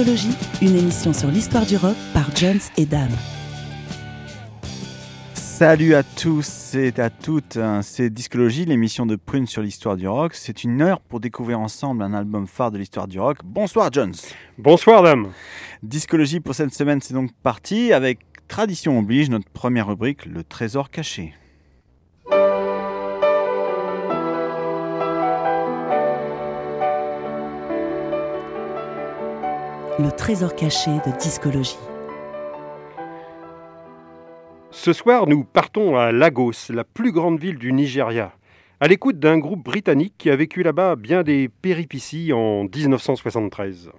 Discologie, une émission sur l'histoire du rock par Jones et Dame. Salut à tous et à toutes, c'est Discologie, l'émission de Prune sur l'histoire du rock. C'est une heure pour découvrir ensemble un album phare de l'histoire du rock. Bonsoir Jones. Bonsoir Dame. Discologie pour cette semaine, c'est donc parti avec tradition oblige, notre première rubrique, le trésor caché. Le trésor caché de discologie. Ce soir, nous partons à Lagos, la plus grande ville du Nigeria, à l'écoute d'un groupe britannique qui a vécu là-bas bien des péripéties en 1973.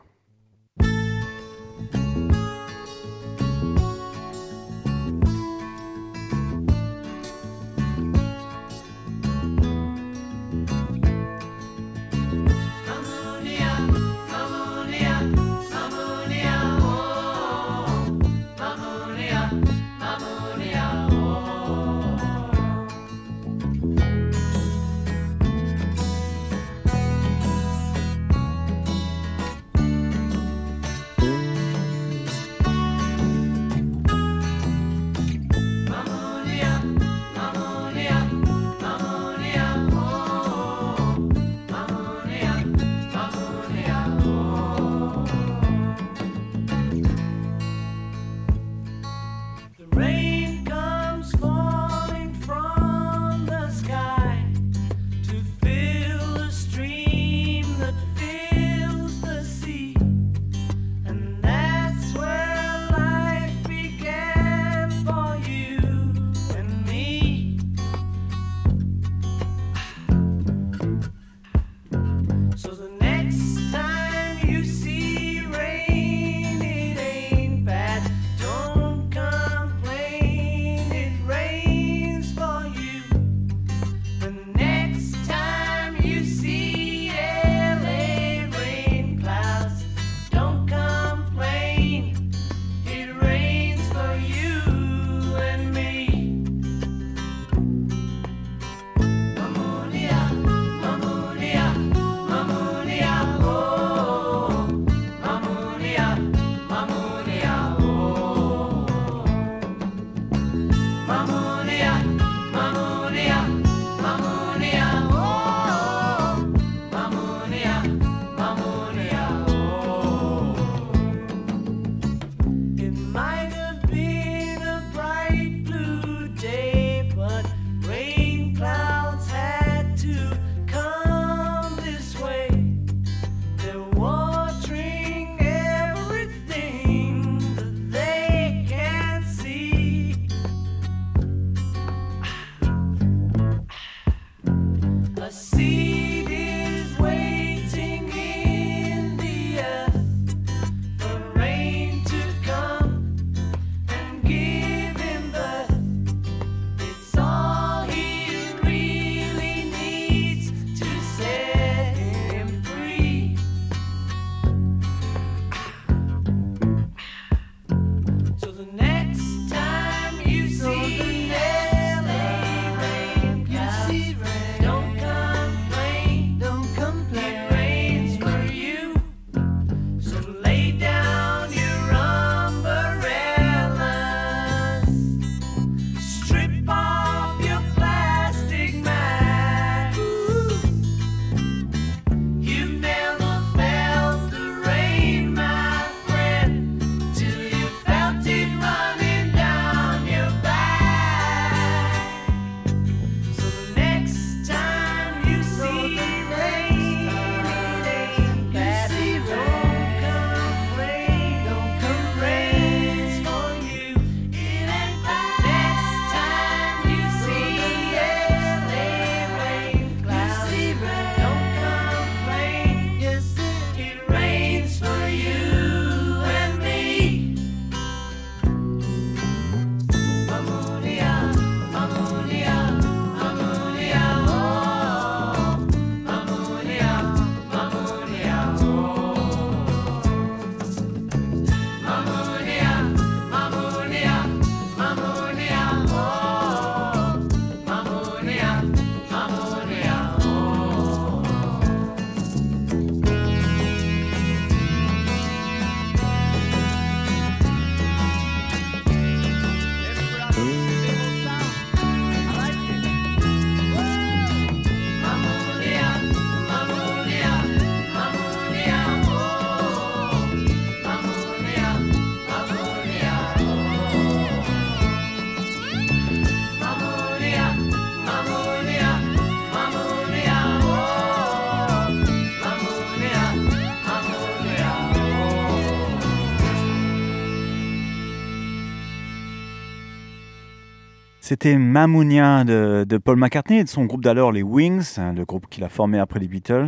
C'était Mamounia de, Paul McCartney et de son groupe d'alors, les Wings, hein, le groupe qu'il a formé après les Beatles.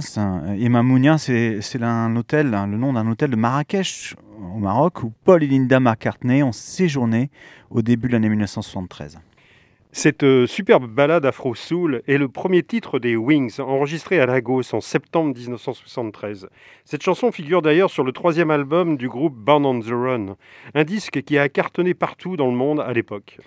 Et Mamounia, c'est un hôtel, hein, le nom d'un hôtel de Marrakech, au Maroc, où Paul et Linda McCartney ont séjourné au début de l'année 1973. Cette euh, superbe balade afro-soul est le premier titre des Wings, enregistré à Lagos en septembre 1973. Cette chanson figure d'ailleurs sur le troisième album du groupe Born on the Run, un disque qui a cartonné partout dans le monde à l'époque.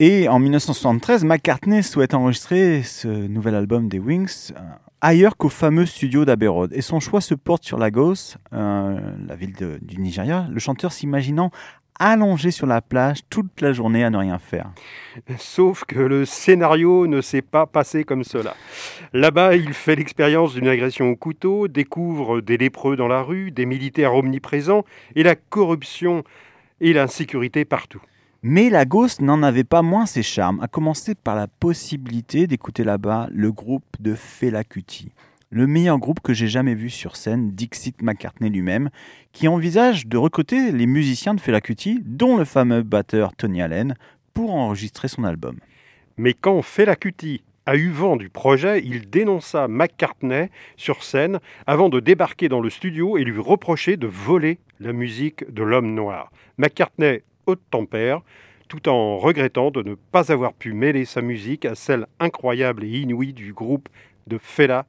Et en 1973, McCartney souhaite enregistrer ce nouvel album des Wings euh, ailleurs qu'au fameux studio d'Abbey. Et son choix se porte sur Lagos, euh, la ville du Nigeria, le chanteur s'imaginant allongé sur la plage toute la journée à ne rien faire. Sauf que le scénario ne s'est pas passé comme cela. Là-bas, il fait l'expérience d'une agression au couteau, découvre des lépreux dans la rue, des militaires omniprésents et la corruption et l'insécurité partout. Mais Lagos n'en avait pas moins ses charmes, à commencer par la possibilité d'écouter là-bas le groupe de Fela Kuti le meilleur groupe que j'ai jamais vu sur scène, Dixit McCartney lui-même, qui envisage de recruter les musiciens de Fela Kuti, dont le fameux batteur Tony Allen, pour enregistrer son album. Mais quand Fela Kuti a eu vent du projet, il dénonça McCartney sur scène avant de débarquer dans le studio et lui reprocher de voler la musique de l'homme noir. McCartney tempère, tout en regrettant de ne pas avoir pu mêler sa musique à celle incroyable et inouïe du groupe de Fela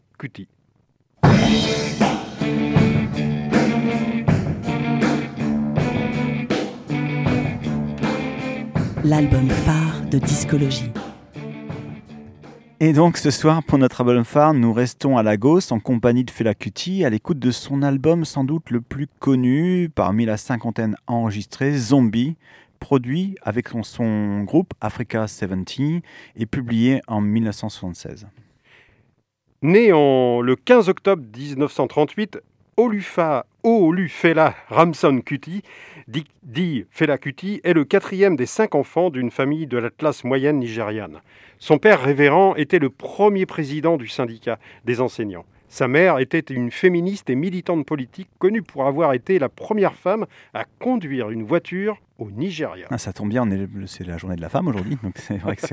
L'album phare de discologie. Et donc ce soir, pour notre album phare, nous restons à Lagos en compagnie de Fela Kuti, à l'écoute de son album sans doute le plus connu parmi la cinquantaine enregistrée, Zombie, produit avec son groupe Africa 70 et publié en 1976. Né le 15 octobre 1938, Olufa Olufela Ramson Kuti, dit, dit Fela Kuti, est le quatrième des cinq enfants d'une famille de la classe moyenne nigériane. Son père révérend était le premier président du syndicat des enseignants. Sa mère était une féministe et militante politique connue pour avoir été la première femme à conduire une voiture au Nigeria. Ah, ça tombe bien, c'est la journée de la femme aujourd'hui, donc c'est vrai que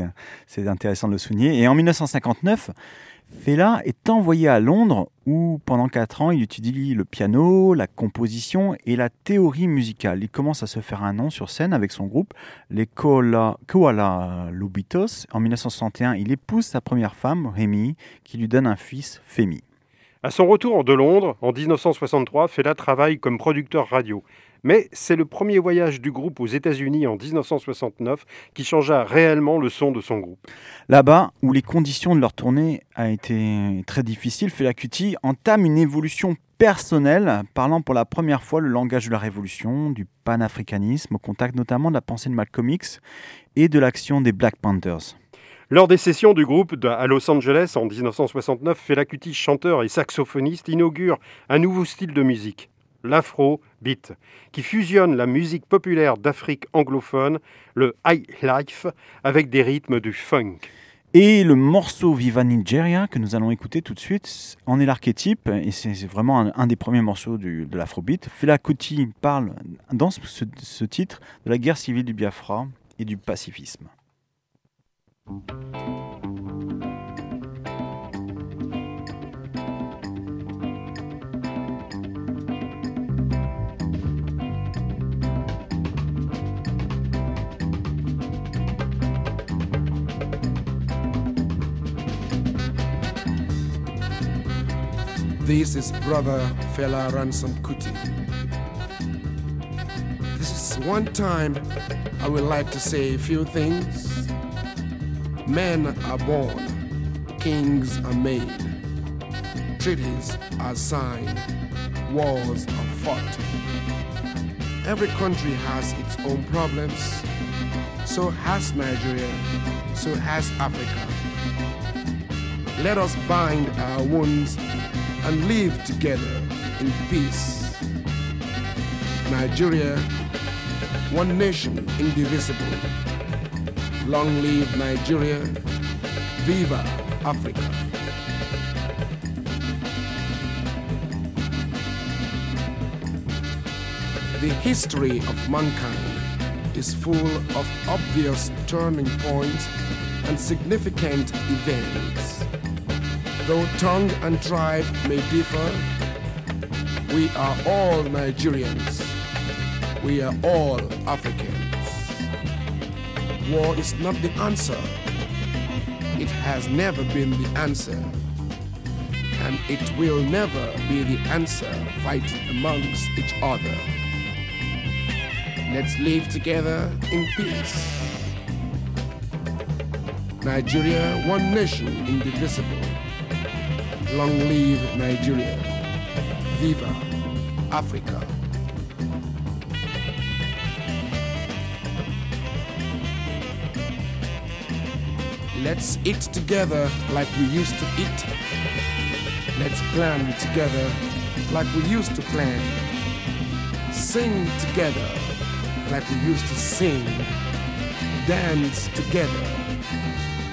c'est intéressant de le souligner. Et en 1959, Fela est envoyé à Londres où pendant 4 ans il étudie le piano, la composition et la théorie musicale. Il commence à se faire un nom sur scène avec son groupe, les Koala, Koala Lubitos. En 1961, il épouse sa première femme, Rémi, qui lui donne un fils, Femi. À son retour de Londres, en 1963, Fela travaille comme producteur radio. Mais c'est le premier voyage du groupe aux États-Unis en 1969 qui changea réellement le son de son groupe. Là-bas, où les conditions de leur tournée a été très difficiles, Fela Kuti entame une évolution personnelle, parlant pour la première fois le langage de la révolution, du panafricanisme, au contact notamment de la pensée de Malcolm X et de l'action des Black Panthers. Lors des sessions du groupe à Los Angeles en 1969, Fela Kuti, chanteur et saxophoniste, inaugure un nouveau style de musique l'afro-beat, qui fusionne la musique populaire d'Afrique anglophone, le high life, avec des rythmes du funk. Et le morceau Viva Nigeria que nous allons écouter tout de suite en est l'archétype, et c'est vraiment un, des premiers morceaux de l'afrobeat. Fela Kuti parle dans ce titre de la guerre civile du Biafra et du pacifisme. This is Brother Fela Ransome Kuti. This is one time I would like to say a few things. Men are born, kings are made, treaties are signed, wars are fought. Every country has its own problems. So has Nigeria, so has Africa. Let us bind our wounds and live together in peace. Nigeria, one nation indivisible. Long live Nigeria. Viva Africa. The history of mankind is full of obvious turning points and significant events. Though tongue and tribe may differ, we are all Nigerians. We are all Africans. War is not the answer. It has never been the answer. And it will never be the answer fighting amongst each other. Let's live together in peace. Nigeria, one nation, indivisible. Long live Nigeria. Viva Africa. Let's eat together like we used to eat. Let's plan together like we used to plan. Sing together like we used to sing. Dance together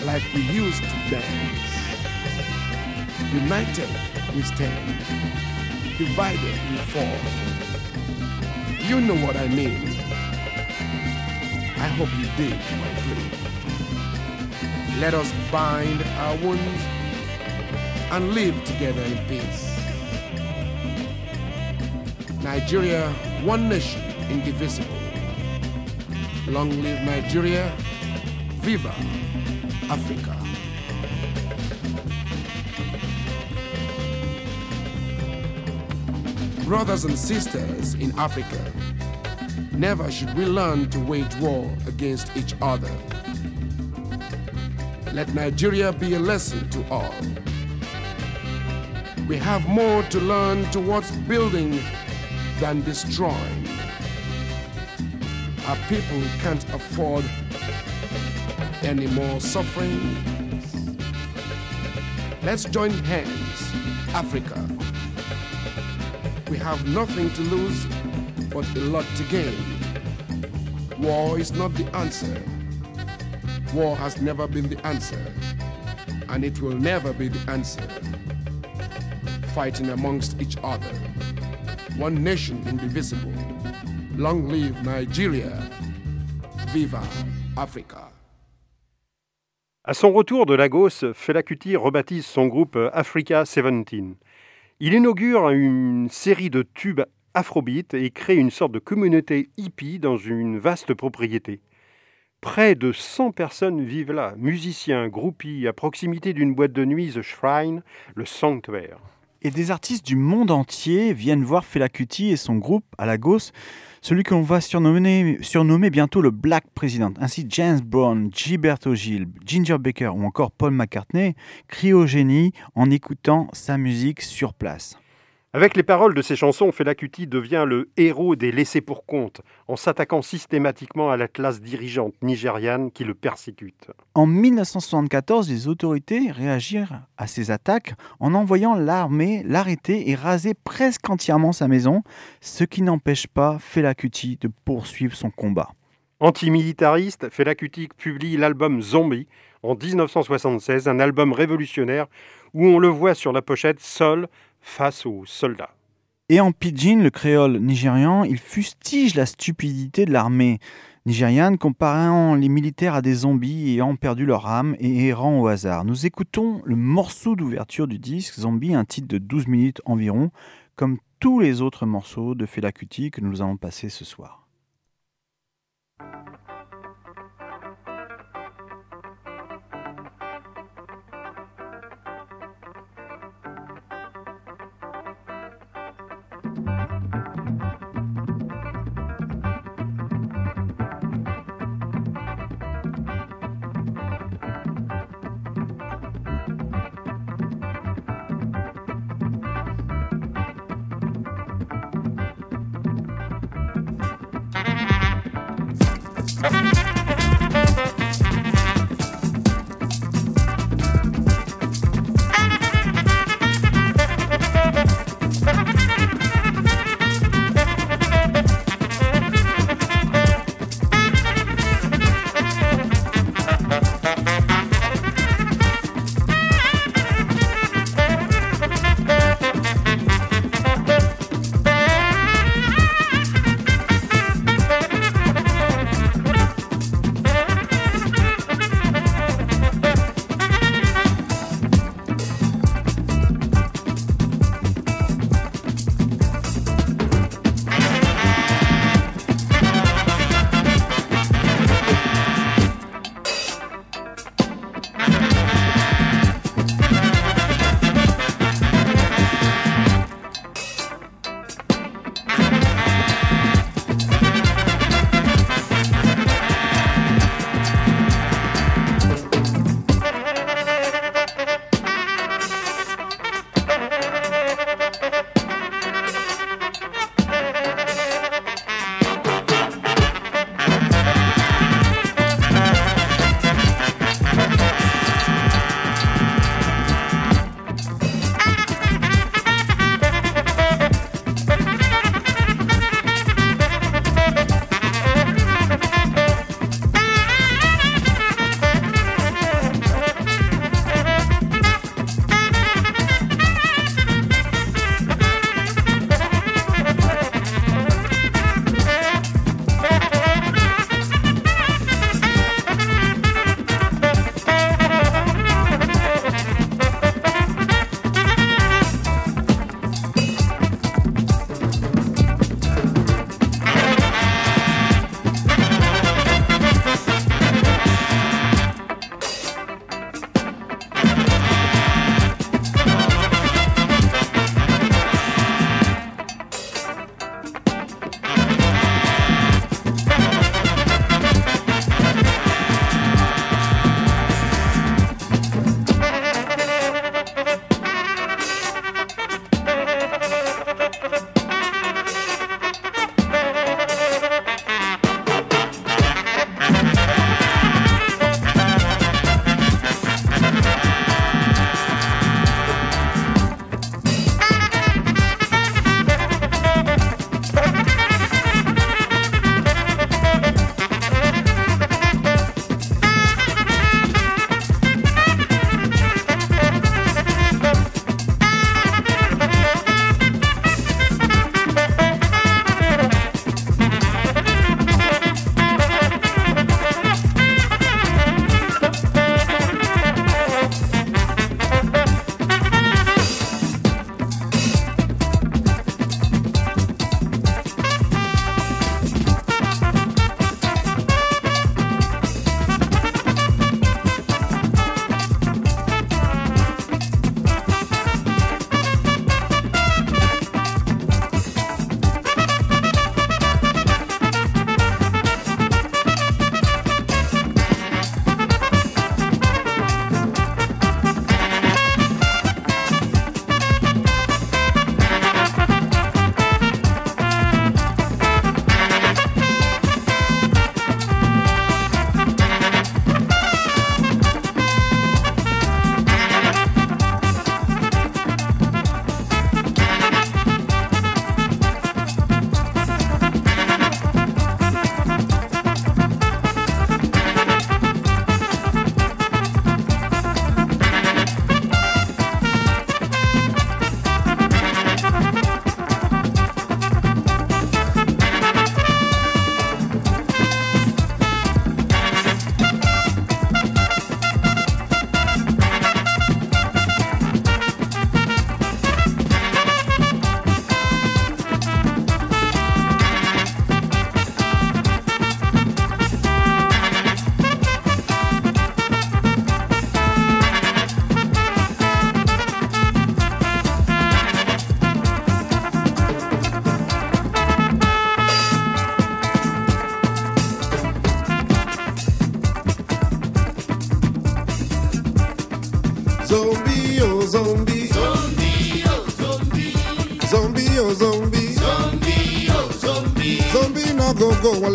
like we used to dance. United we stand, divided we fall. You know what I mean. I hope you did, my plea. Let us bind our wounds and live together in peace. Nigeria, one nation, indivisible. Long live Nigeria. Viva Africa. Brothers and sisters in Africa, never should we learn to wage war against each other. Let Nigeria be a lesson to all. We have more to learn towards building than destroying. Our people can't afford any more suffering. Let's join hands, Africa. We have nothing to lose but a lot to gain. War is not the answer. War has never been the answer, and it will never be the answer. Fighting amongst each other. One nation indivisible. Long live Nigeria. Viva Africa. À son retour de Lagos, Fela Kuti rebaptise son groupe Africa 17. Il inaugure une série de tubes afrobeat et crée une sorte de communauté hippie dans une vaste propriété. Près de 100 personnes vivent là, musiciens, groupies, à proximité d'une boîte de nuit, The Shrine, le sanctuaire. Et des artistes du monde entier viennent voir Fela Kuti et son groupe à Lagos, celui qu'on va surnommer, surnommer bientôt le Black President. Ainsi, James Brown, Gilberto Gil, Ginger Baker ou encore Paul McCartney crient au génie en écoutant sa musique sur place. Avec les paroles de ses chansons, Fela Kuti devient le héros des laissés pour compte, en s'attaquant systématiquement à la classe dirigeante nigériane qui le persécute. En 1974, les autorités réagirent à ces attaques en envoyant l'armée l'arrêter et raser presque entièrement sa maison, ce qui n'empêche pas Fela Kuti de poursuivre son combat. Antimilitariste, Fela Kuti publie l'album Zombie en 1976, un album révolutionnaire où on le voit sur la pochette seul face aux soldats. Et en pidgin, le créole nigérian, il fustige la stupidité de l'armée nigériane, comparant les militaires à des zombies ayant perdu leur âme et errant au hasard. Nous écoutons le morceau d'ouverture du disque, Zombie, un titre de 12 minutes environ, comme tous les autres morceaux de Fela Kuti que nous allons passer ce soir.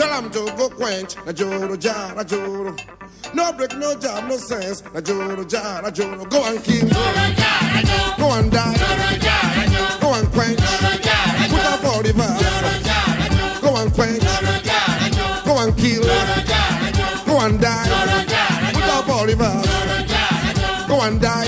Tell to go quench. Na joro jara joro. No break, no jam, no sense. Na joro jara joro. Go and kill. Go and die. Go and quench. Put up for the verse. Go and quench. Go and kill. Go and die. Put up for the verse. Go and die.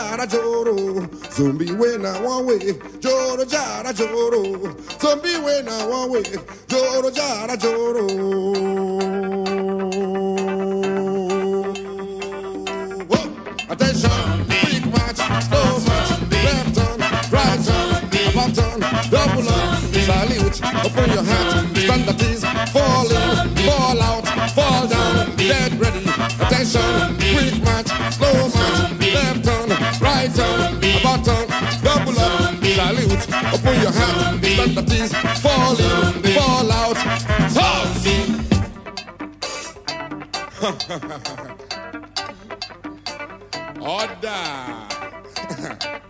Jara joro. Zombie when I one. Joro jara joro. Zombie when I one. Joro jara joro. Attention, quick march, slow march, left turn, right turn, about turn, double up, salute, open your hat, stand at ease, fall in, fall out, fall down, dead ready. Attention, quick march, slow turn, double up, salute, open your hat, stand at ease, fall in, fall out, Order.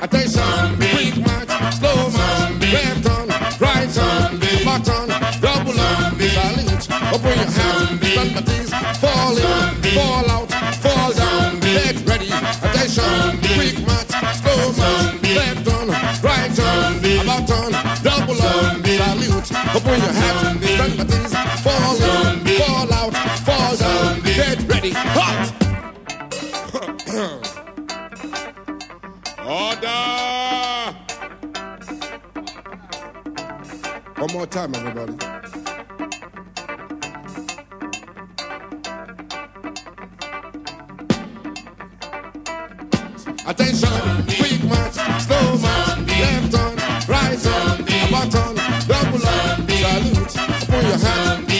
Attention, quick march, slow march, left turn, right turn, back double up, salute, open your hands, stand fall in, fall out, Attention, quick march, slow march, left turn, right turn, about turn, double up, salute, open your hands, stand at ease, fall in, fall out, fall down, get ready. Hot! Order! One more time, everybody.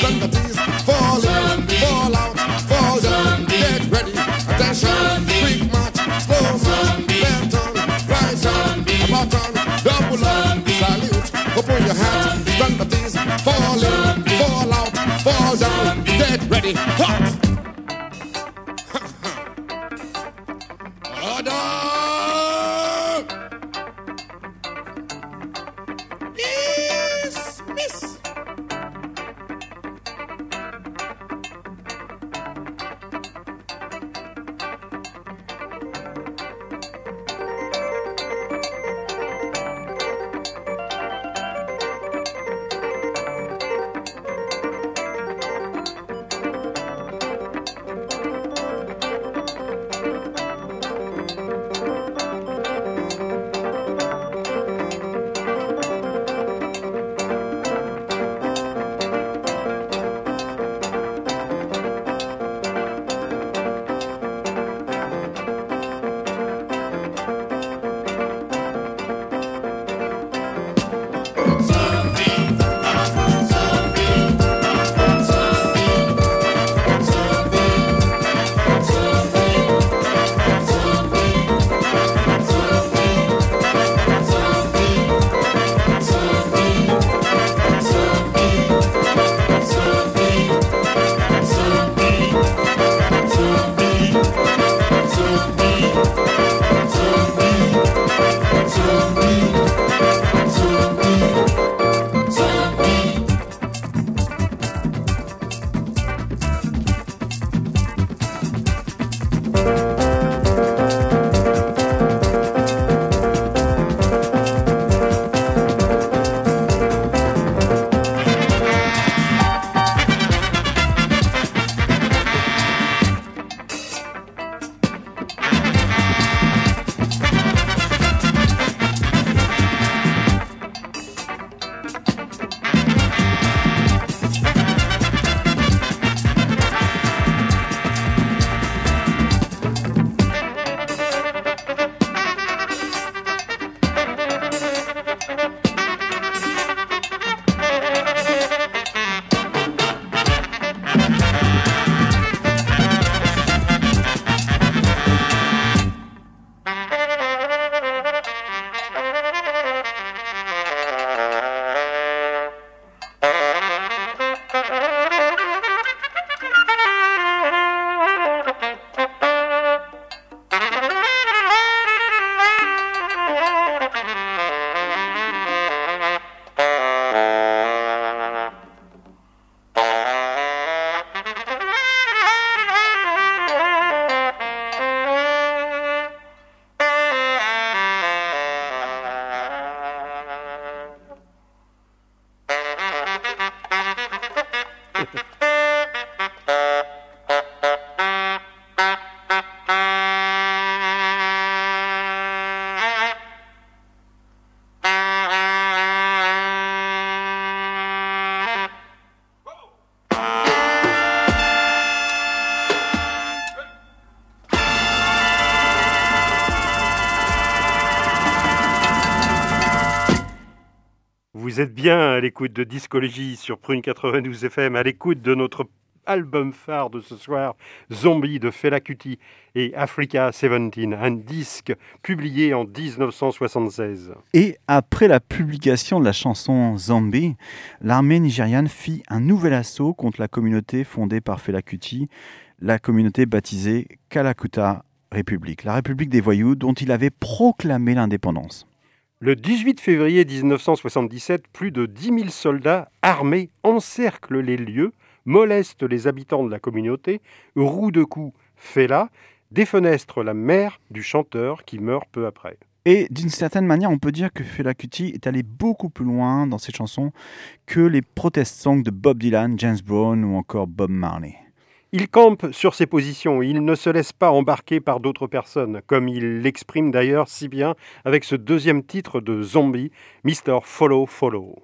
Stand fall in, fall out, fall down, get ready. Attention, quick march, slow march, left turn, right turn, about turn, double up, salute, open your hands, at fall in, fall out, fall down, get ready. Hot! L'écoute de Discologie sur Prune 92 FM, à l'écoute de notre album phare de ce soir, Zombie de Fela Kuti et Africa 17, un disque publié en 1976. Et après la publication de la chanson Zombie, l'armée nigériane fit un nouvel assaut contre la communauté fondée par Fela Kuti, la communauté baptisée Kalakuta République, la République des voyous dont il avait proclamé l'indépendance. Le 18 février 1977, plus de 10 000 soldats armés encerclent les lieux, molestent les habitants de la communauté, rouent de coups Fela, défenestre la mère du chanteur qui meurt peu après. Et d'une certaine manière, on peut dire que Fela Kuti est allé beaucoup plus loin dans ses chansons que les protest songs de Bob Dylan, James Brown ou encore Bob Marley. Il campe sur ses positions, il ne se laisse pas embarquer par d'autres personnes, comme il l'exprime d'ailleurs si bien avec ce deuxième titre de Zombie, Mr. Follow Follow.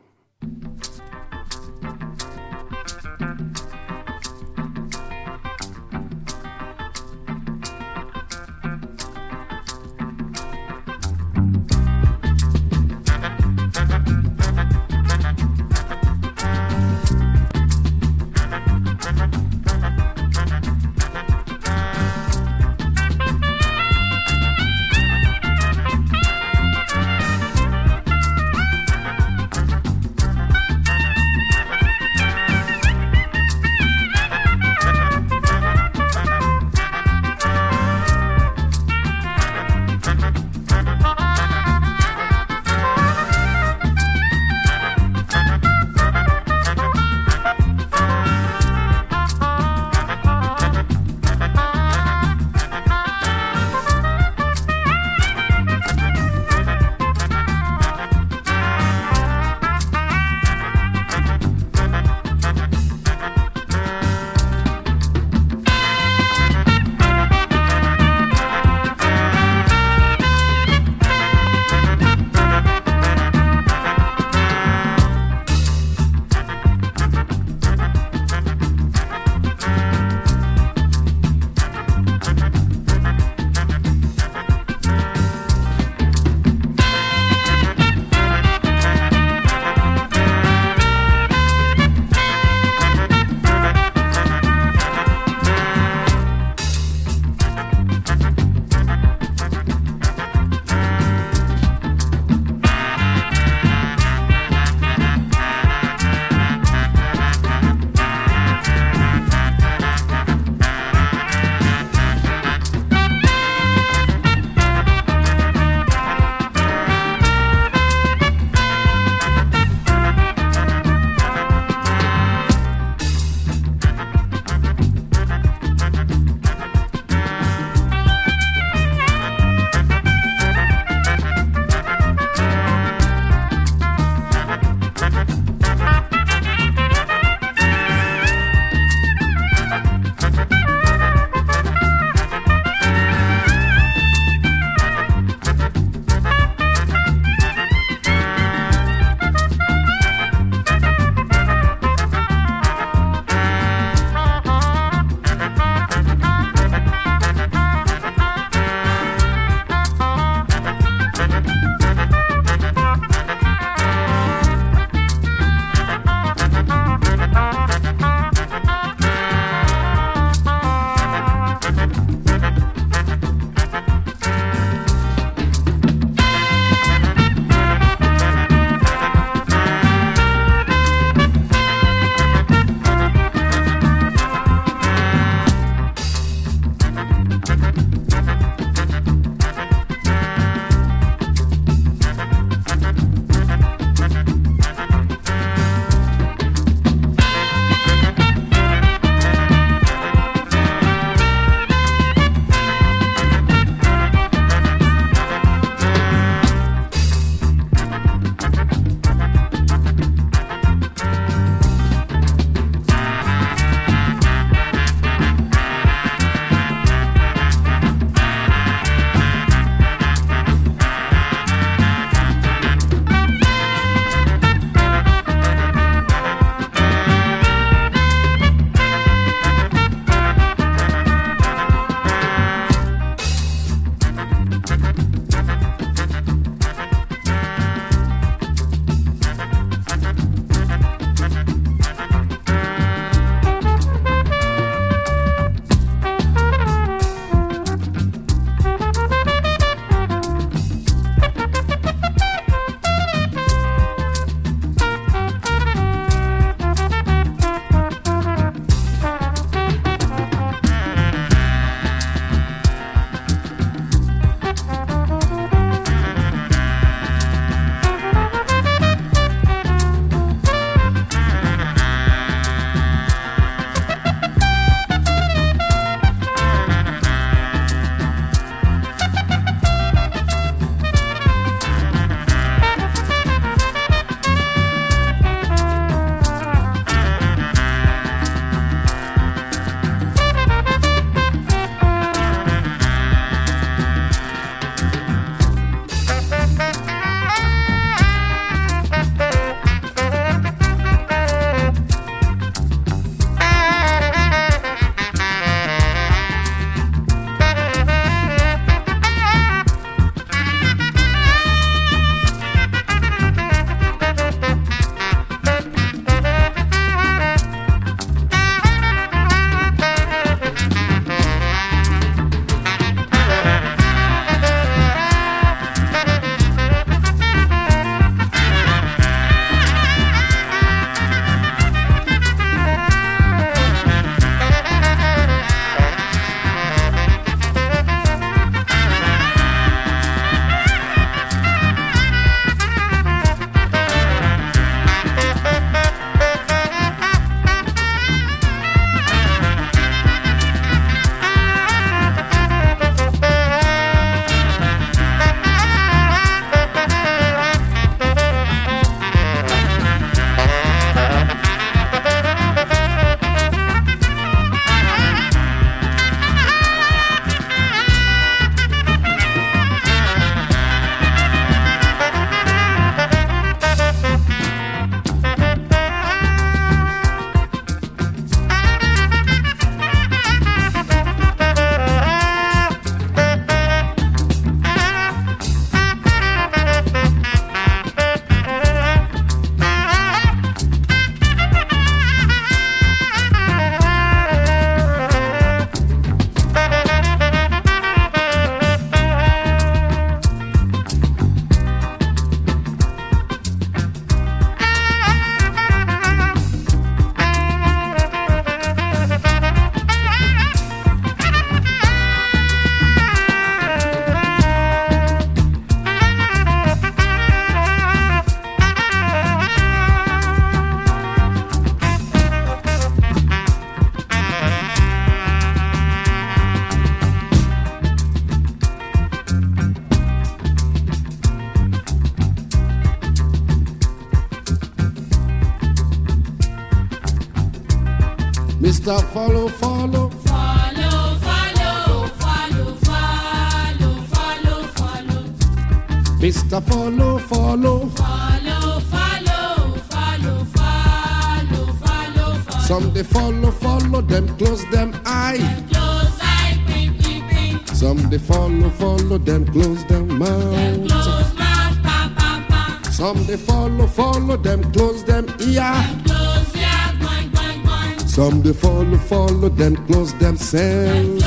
them close themselves.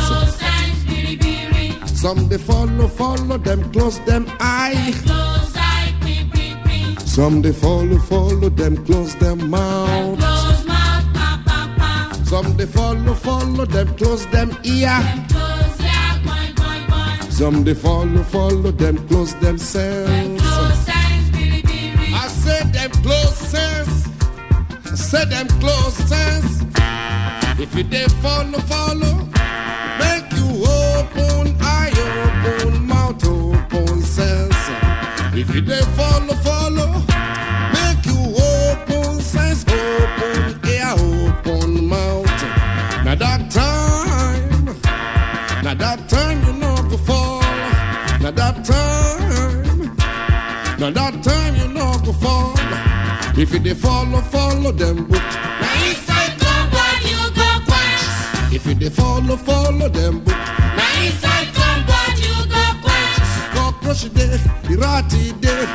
Some they follow, follow them, close them eyes. Some they follow, follow them, close them mouth. Some they follow, follow them, close them ear. Some they follow, follow them, close themselves. I said them close sense. I said them close sense. If you they follow, follow, make you open eye, open mouth, open sense. If you they follow, follow, make you open sense, open ear, open mouth. Now that time, now that time you know go fall. Now that time. Now that time you know go fall. If you dey follow, follow them book. If follow, follow them book. Now inside compound you go quench. Cockroach day, irati day,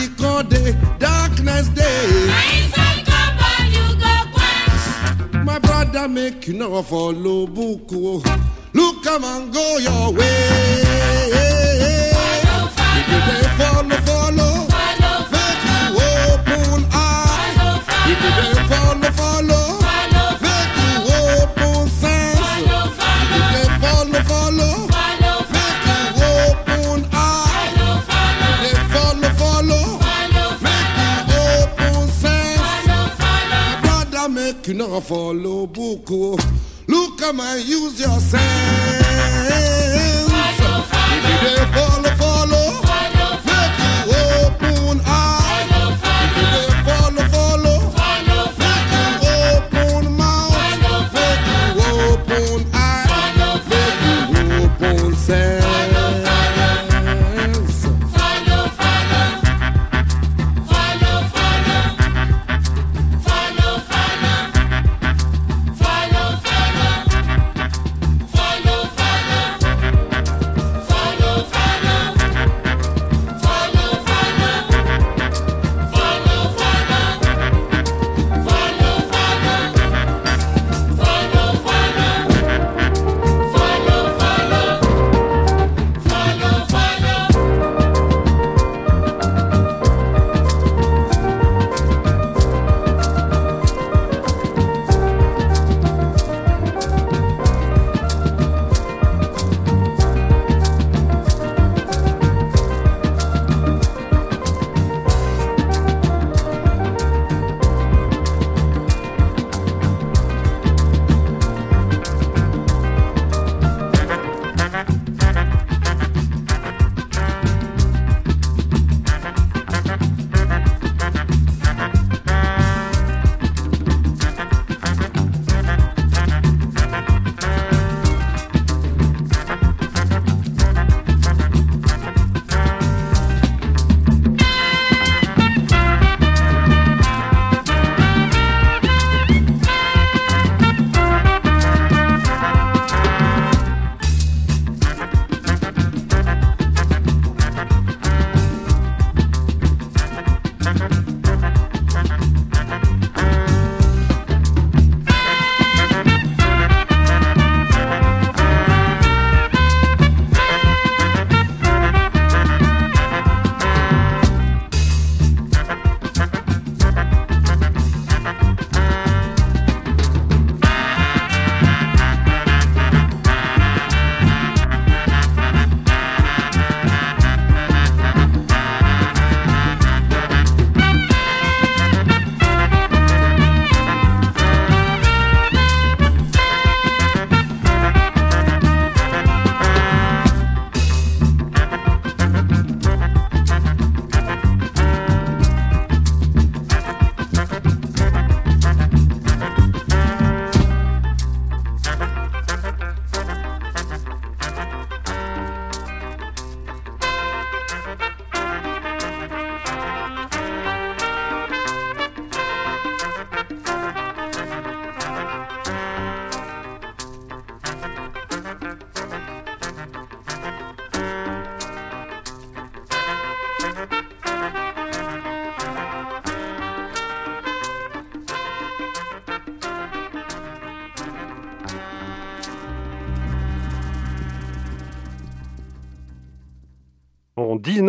iko day, darkness day. Now inside compound you go quench. My brother make you know follow book. Look come and go your way. Follow, If you dey follow, follow, follow, follow, make you open eye. follow, follow, dey follow, follow, follow, follow. follow, Make you open eye. follow, follow, They follow, follow. follow, Make you open sense. follow, follow. Brother, make you not follow book. oh. Look, come and use your sense. Follow, follow. If you dey follow, follow. Follow, Make you open eye.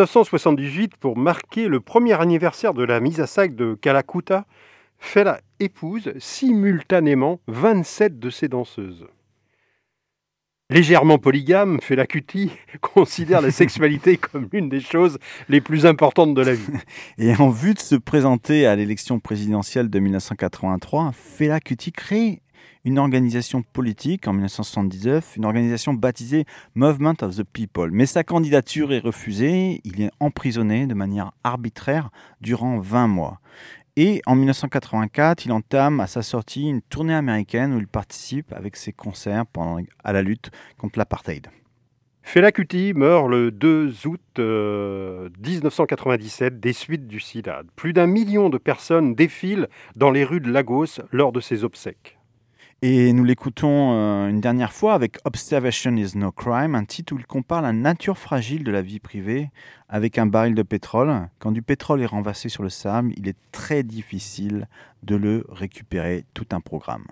1978, pour marquer le premier anniversaire de la mise à sac de Kalakuta, Fela épouse simultanément 27 de ses danseuses. Légèrement polygame, Fela Kuti considère la sexualité comme l'une des choses les plus importantes de la vie. Et en vue de se présenter à l'élection présidentielle de 1983, Fela Kuti crée une organisation politique en 1979, une organisation baptisée Movement of the People. Mais sa candidature est refusée, il est emprisonné de manière arbitraire durant 20 mois. Et en 1984, il entame à sa sortie une tournée américaine où il participe avec ses concerts à la lutte contre l'apartheid. Fela Kuti meurt le 2 août euh, 1997 des suites du sida. Plus d'un million de personnes défilent dans les rues de Lagos lors de ses obsèques. Et nous l'écoutons euh, une dernière fois avec Observation is no crime, un titre où il compare la nature fragile de la vie privée avec un baril de pétrole. Quand du pétrole est renversé sur le sable, il est très difficile de le récupérer, tout un programme.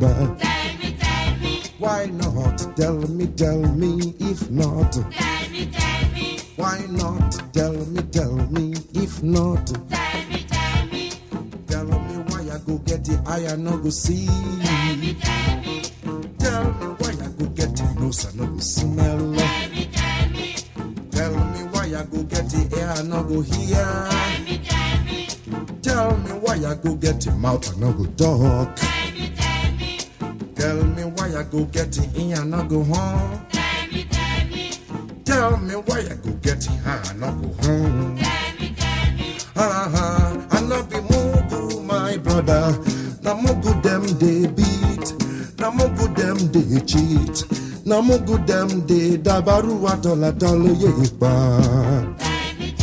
Brother, Tell me, tell me, why not? Tell me, tell me, if not, tell me, tell me, why not? Tell me, tell me, if not, tell me, tell me, tell me why I go get it, I no go see. tell me, tell me, Tell me why I go get it, nose I no go smell. tell me, tell me, Tell me why I go get it, ear I no go hear. tell me, tell me, Tell me why I go get it, mouth I no go talk. Go get it, ear I no go home. tell me, tell me, Tell me why I go get it, hand I no go home. tell me, tell me, Ah, ah, I no be mugu, my brother. Na mugu them they beat. Na mugu them they cheat. Na mugu them they dabaru adola dolo me,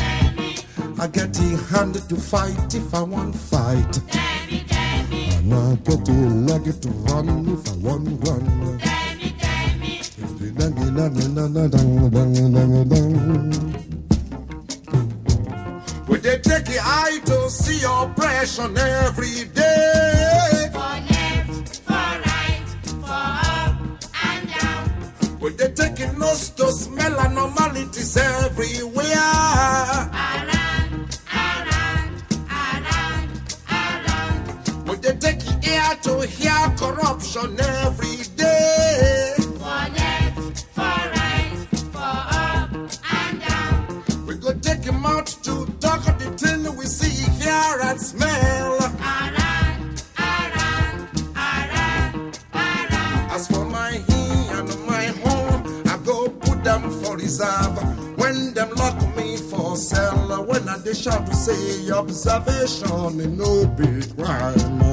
I get the hand to fight if I want fight. Say observation is no big crime.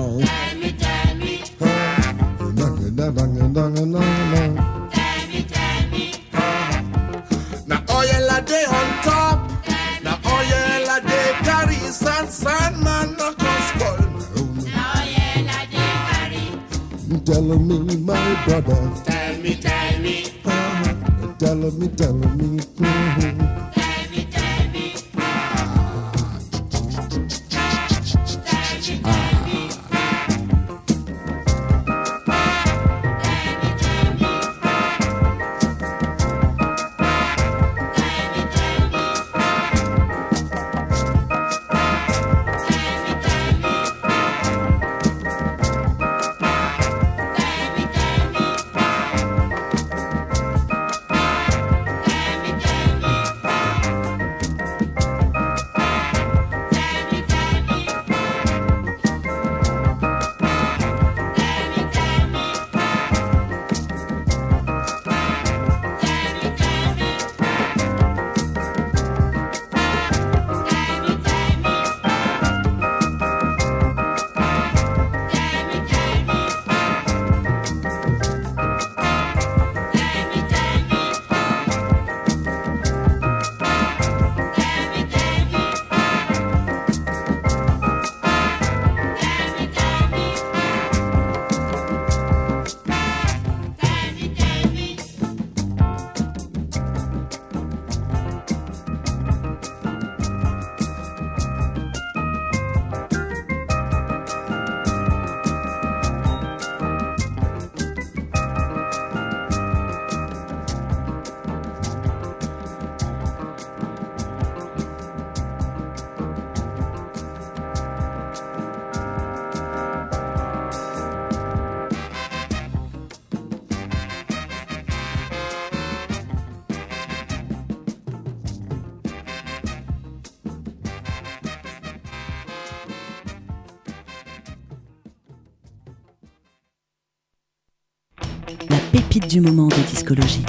Moment de discologie.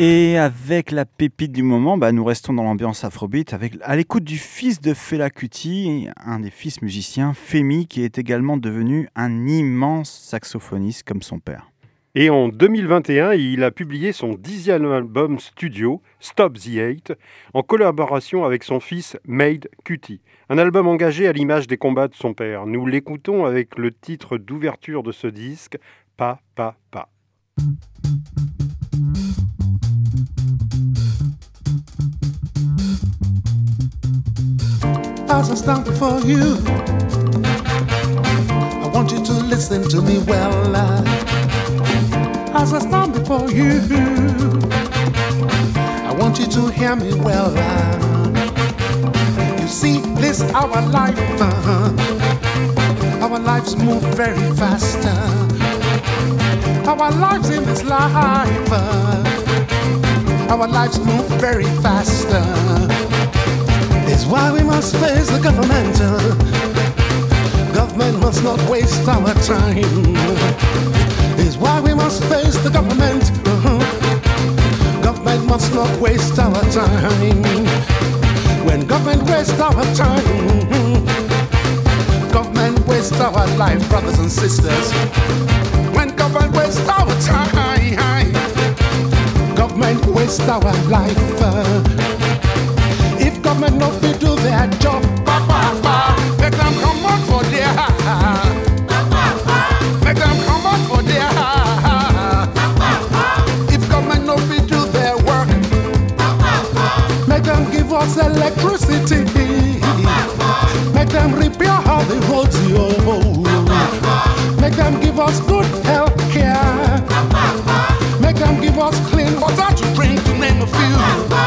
Et avec la pépite du moment, bah, nous restons dans l'ambiance afrobeat avec, à l'écoute du fils de Fela Kuti, un des fils musiciens, Femi, qui est également devenu un immense saxophoniste comme son père. Et en 2021, il a publié son dixième album studio, Stop the Hate, en collaboration avec son fils Made Cutie. Un album engagé à l'image des combats de son père. Nous l'écoutons avec le titre d'ouverture de ce disque, Pa Pa Pa. As I stand before you, I want you to hear me well. uh. You see, this our life, uh, our lives move very fast. uh. Our lives in this life, our lives move very fast. Is why we must face the government. Government must not waste our time. Is why we must face the government. uh-huh. Government must not waste our time. When government waste our time, government waste our life, brothers and sisters. When government waste our time, government waste our life. uh. If government no fit do their job, ba, ba, ba, make them come out for their electricity. Make them repair all the roads, yo. Make them give us good health care. Make them give us clean water to drink, to name a few.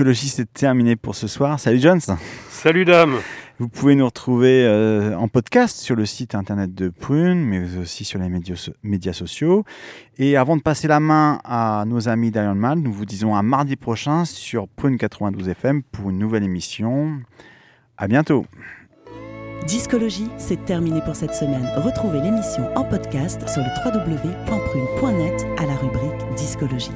Et Discologie, c'est terminé pour ce soir. Salut Jones Salut dame Vous pouvez nous retrouver euh, en podcast sur le site internet de Prune, mais aussi sur les médias, so- médias sociaux. Et avant de passer la main à nos amis d'Iron Man, nous vous disons à mardi prochain sur Prune 92 FM pour une nouvelle émission. À bientôt Discologie, c'est terminé pour cette semaine. Retrouvez l'émission en podcast sur le www.prune.net à la rubrique Discologie.